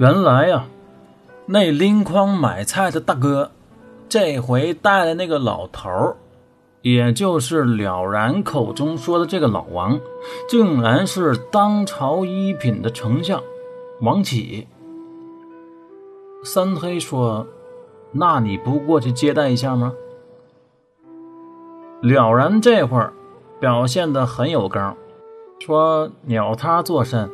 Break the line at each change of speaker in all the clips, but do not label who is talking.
原来呀，那拎筐买菜的大哥，这回带的那个老头，也就是了然口中说的这个老王，竟然是当朝一品的丞相王启。三黑说：“那你不过去接待一下吗？”了然这会儿表现的很有刚，说：“鸟他做甚？”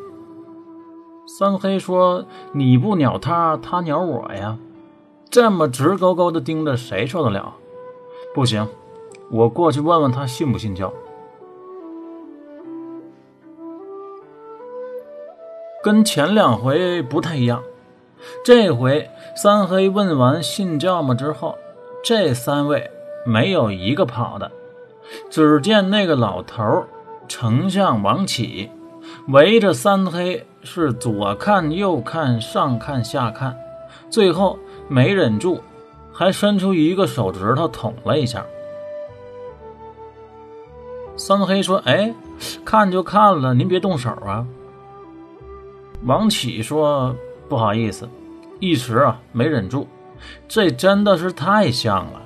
三黑说：“你不鸟他，他鸟我呀！这么直勾勾的盯着，谁受得了？不行，我过去问问他信不信教。”跟前两回不太一样，这回三黑问完信教吗之后，这三位没有一个跑的。只见那个老头丞相王启围着三黑是左看右看上看下看，最后没忍住，还伸出一个手指头捅了一下。三黑说：“哎，看就看了，您别动手啊。”王启说：“不好意思，一时啊没忍住，这真的是太像了。”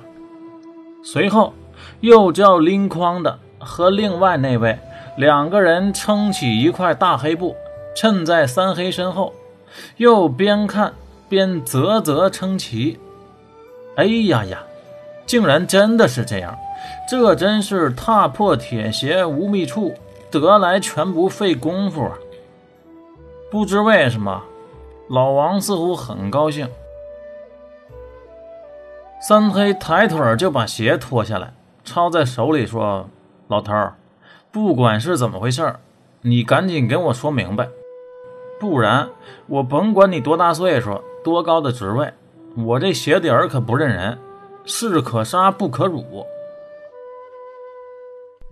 随后。又叫拎筐的和另外那位两个人撑起一块大黑布，衬在三黑身后，又边看边啧啧称奇。哎呀呀，竟然真的是这样！这真是踏破铁鞋无觅处，得来全不费功夫啊！不知为什么，老王似乎很高兴。三黑抬腿就把鞋脱下来。抄在手里说：“老头，不管是怎么回事你赶紧跟我说明白，不然我甭管你多大岁数、多高的职位，我这鞋底儿可不认人，士可杀不可辱。”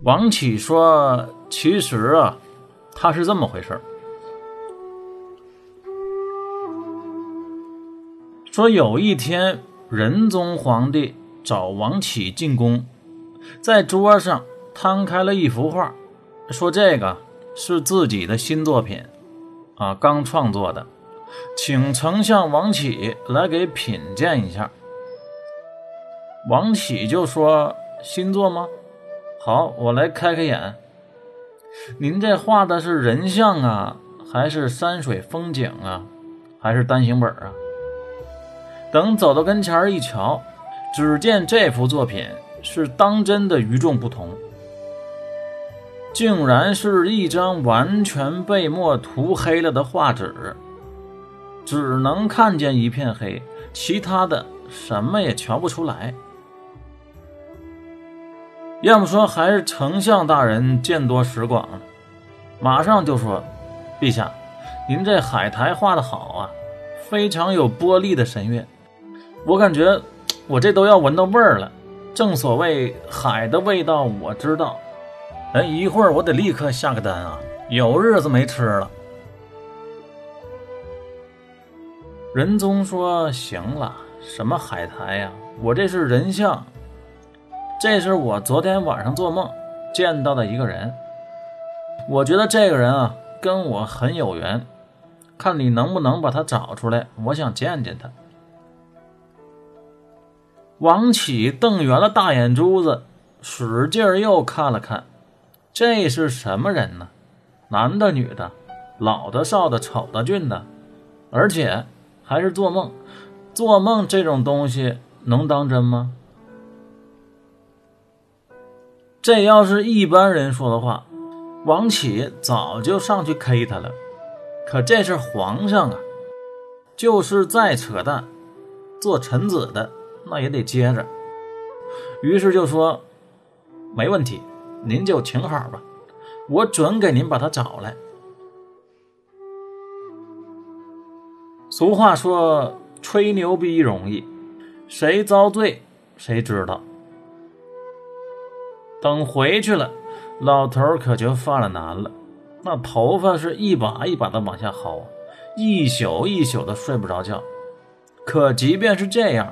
王启说：“其实啊，他是这么回事说有一天仁宗皇帝找王启进宫。”在桌上摊开了一幅画，说这个是自己的新作品，啊，刚创作的，请丞相王启来给品鉴一下。王启就说：“新作吗？好，我来开开眼。您这画的是人像啊，还是山水风景啊，还是单行本啊？”等走到跟前一瞧，只见这幅作品。是当真的与众不同，竟然是一张完全被墨涂黑了的画纸，只能看见一片黑，其他的什么也瞧不出来。要么说还是丞相大人见多识广，马上就说：“陛下，您这海苔画的好啊，非常有玻璃的神韵，我感觉我这都要闻到味儿了。”正所谓海的味道我知道，哎，一会儿我得立刻下个单啊，有日子没吃了。仁宗说：“行了，什么海苔呀？我这是人像，这是我昨天晚上做梦见到的一个人。我觉得这个人啊跟我很有缘，看你能不能把他找出来，我想见见他。”王启瞪圆了大眼珠子，使劲又看了看，这是什么人呢？男的、女的，老的、少的，丑的、俊的，而且还是做梦。做梦这种东西能当真吗？这要是一般人说的话，王启早就上去 K 他了。可这是皇上啊，就是再扯淡，做臣子的。那也得接着，于是就说：“没问题，您就请好吧，我准给您把他找来。”俗话说：“吹牛逼容易，谁遭罪谁知道。”等回去了，老头可就犯了难了，那头发是一把一把的往下薅，一宿一宿的睡不着觉。可即便是这样，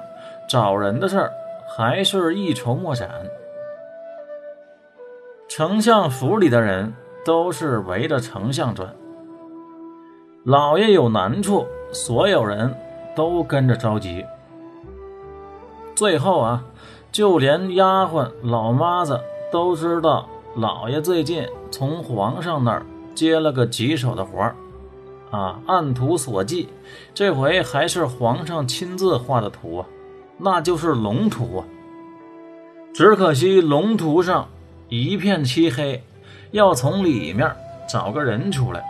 找人的事儿还是一筹莫展。丞相府里的人都是围着丞相转。老爷有难处，所有人都跟着着急。最后啊，就连丫鬟老妈子都知道老爷最近从皇上那儿接了个棘手的活儿，啊，按图索骥，这回还是皇上亲自画的图啊，那就是龙图啊。只可惜龙图上一片漆黑，要从里面找个人出来。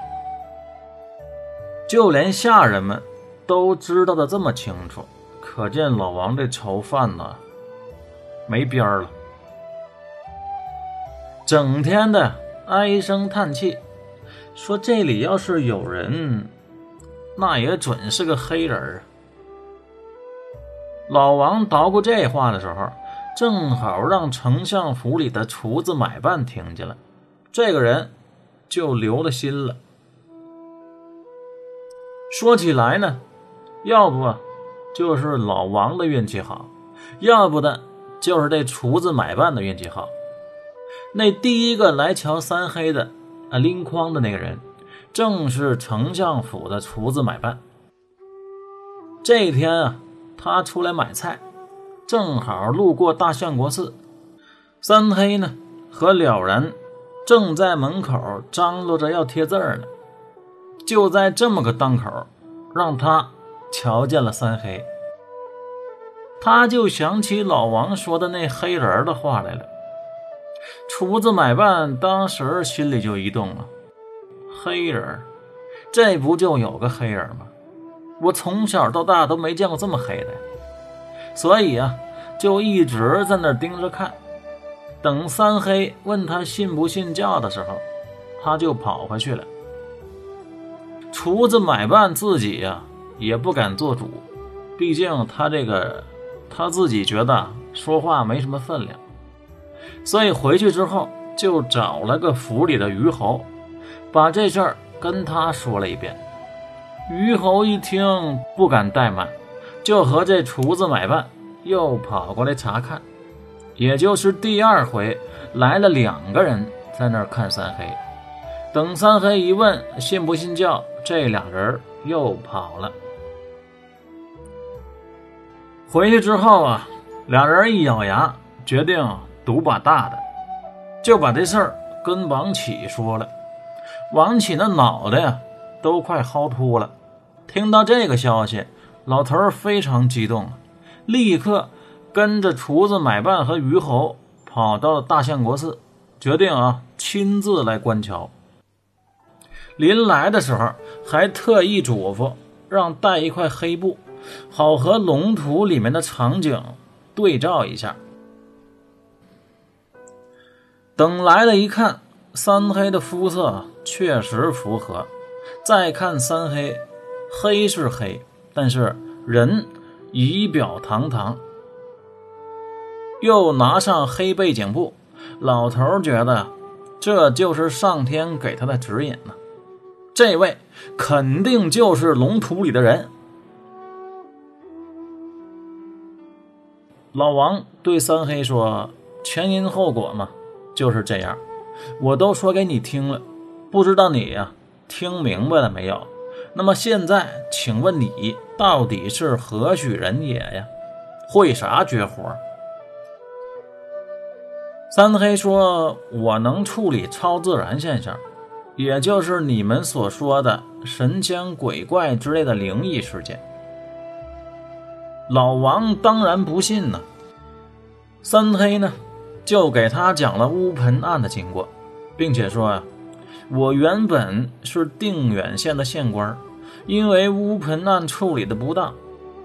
就连下人们都知道的这么清楚。可见老王这愁饭呢，没边儿了，整天的唉声叹气，说这里要是有人，那也准是个黑人啊。老王捣鼓这话的时候，正好让丞相府里的厨子买办听见了，这个人就留了心了。说起来呢，要不。就是老王的运气好，要不的，就是这厨子买办的运气好。那第一个来瞧三黑的啊，拎筐的那个人，正是丞相府的厨子买办。这一天啊，他出来买菜，正好路过大相国寺，三黑呢和了然正在门口张罗着要贴字呢。就在这么个当口，让他。瞧见了三黑，他就想起老王说的那黑人的话来了。厨子买办当时心里就一动了，黑人，这不就有个黑人吗？我从小到大都没见过这么黑的，所以啊，就一直在那盯着看。等三黑问他信不信教的时候，他就跑回去了。厨子买办自己呀。也不敢做主，毕竟他这个他自己觉得说话没什么分量，所以回去之后就找了个府里的虞侯，把这事儿跟他说了一遍。虞侯一听不敢怠慢，就和这厨子买办又跑过来查看，也就是第二回来了两个人在那儿看三黑。等三黑一问信不信教，这俩人又跑了。回去之后啊，俩人一咬牙，决定赌把大的，就把这事儿跟王启说了。王启那脑袋呀，都快薅秃了。听到这个消息，老头非常激动，立刻跟着厨子买办和虞侯跑到了大相国寺，决定啊亲自来观瞧。临来的时候，还特意嘱咐让带一块黑布。好和龙图里面的场景对照一下。等来了，一看三黑的肤色确实符合。再看三黑，黑是黑，但是人仪表堂堂。又拿上黑背景布，老头觉得这就是上天给他的指引呢。这位肯定就是龙图里的人。老王对三黑说：“前因后果嘛，就是这样。我都说给你听了，不知道你呀听明白了没有？那么现在，请问你到底是何许人也呀？会啥绝活？”三黑说：“我能处理超自然现象，也就是你们所说的神仙鬼怪之类的灵异事件。”老王当然不信呢。三黑呢，就给他讲了乌盆案的经过，并且说呀：“我原本是定远县的县官，因为乌盆案处理的不当，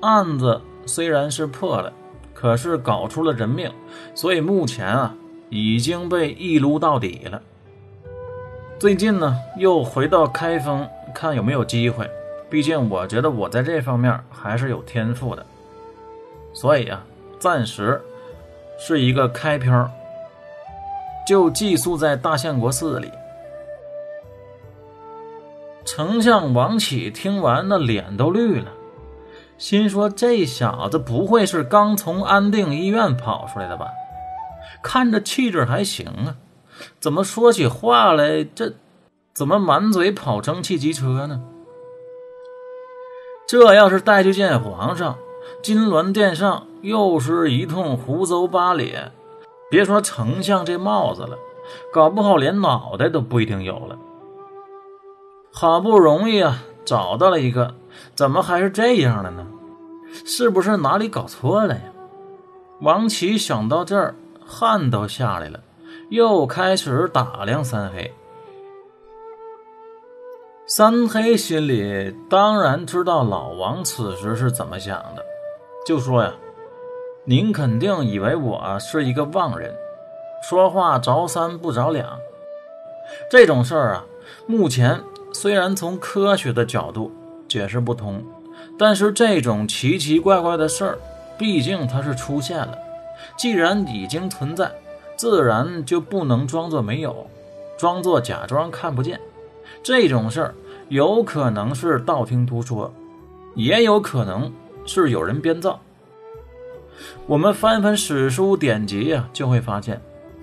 案子虽然是破了，可是搞出了人命，所以目前啊已经被一撸到底了。最近呢，又回到开封看有没有机会，毕竟我觉得我在这方面还是有天赋的。”所以啊，暂时是一个开漂，就寄宿在大相国寺里。丞相王启听完，那脸都绿了，心说：“这小子不会是刚从安定医院跑出来的吧？看着气质还行啊，怎么说起话来这怎么满嘴跑蒸汽机车呢？”这要是带去见皇上，金銮殿上又是一通胡诌八咧。别说丞相这帽子了，搞不好连脑袋都不一定有了。好不容易啊，找到了一个，怎么还是这样的呢？是不是哪里搞错了呀？王琦想到这儿，汗都下来了，又开始打量三黑。三黑心里当然知道老王此时是怎么想的，就说呀：“您肯定以为我是一个妄人，说话着三不着两。这种事儿啊，目前虽然从科学的角度解释不通，但是这种奇奇怪怪的事儿，毕竟它是出现了。既然已经存在，自然就不能装作没有，装作假装看不见。”这种事儿有可能是道听途说，也有可能是有人编造。我们翻翻史书典籍呀，就会发现，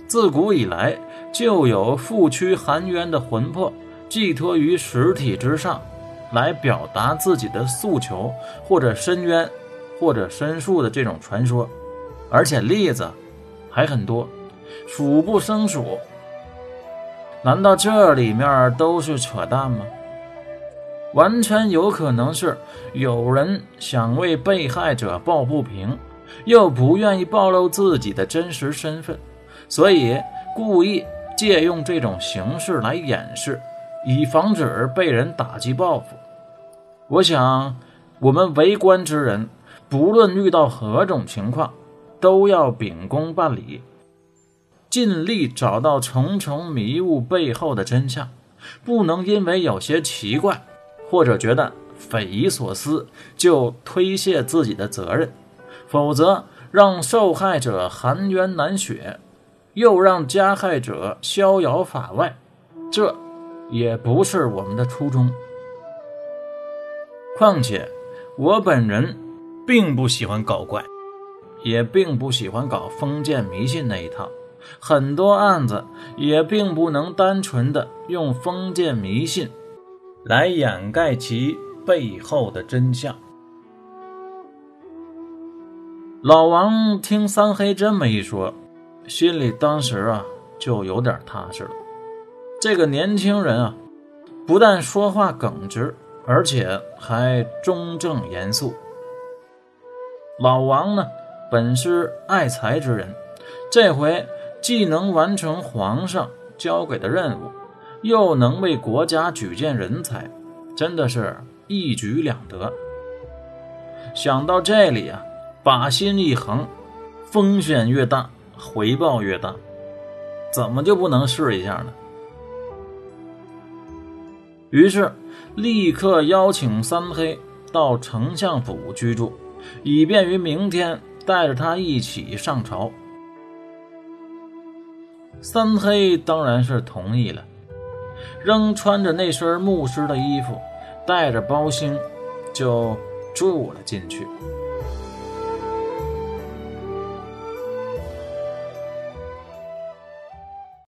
自古以来就有父躯含冤的魂魄寄托于实体之上，来表达自己的诉求或者申冤或者申诉的这种传说，而且例子还很多，数不胜数。难道这里面都是扯淡吗？完全有可能是有人想为被害者抱不平，又不愿意暴露自己的真实身份，所以故意借用这种形式来掩饰，以防止被人打击报复。我想，我们为官之人，不论遇到何种情况，都要秉公办理。尽力找到重重迷雾背后的真相，不能因为有些奇怪，或者觉得匪夷所思就推卸自己的责任，否则让受害者含冤难雪，又让加害者逍遥法外，这也不是我们的初衷。况且，我本人并不喜欢搞怪，也并不喜欢搞封建迷信那一套。很多案子也并不能单纯的用封建迷信来掩盖其背后的真相。老王听三黑这么一说，心里当时啊就有点踏实了。这个年轻人啊，不但说话耿直，而且还中正严肃。老王呢，本是爱才之人，这回。既能完成皇上交给的任务，又能为国家举荐人才，真的是一举两得。想到这里啊，把心一横，风险越大，回报越大，怎么就不能试一下呢？于是立刻邀请三黑到丞相府居住，以便于明天带着他一起上朝。三黑当然是同意了，仍穿着那身牧师的衣服，带着包星就住了进去。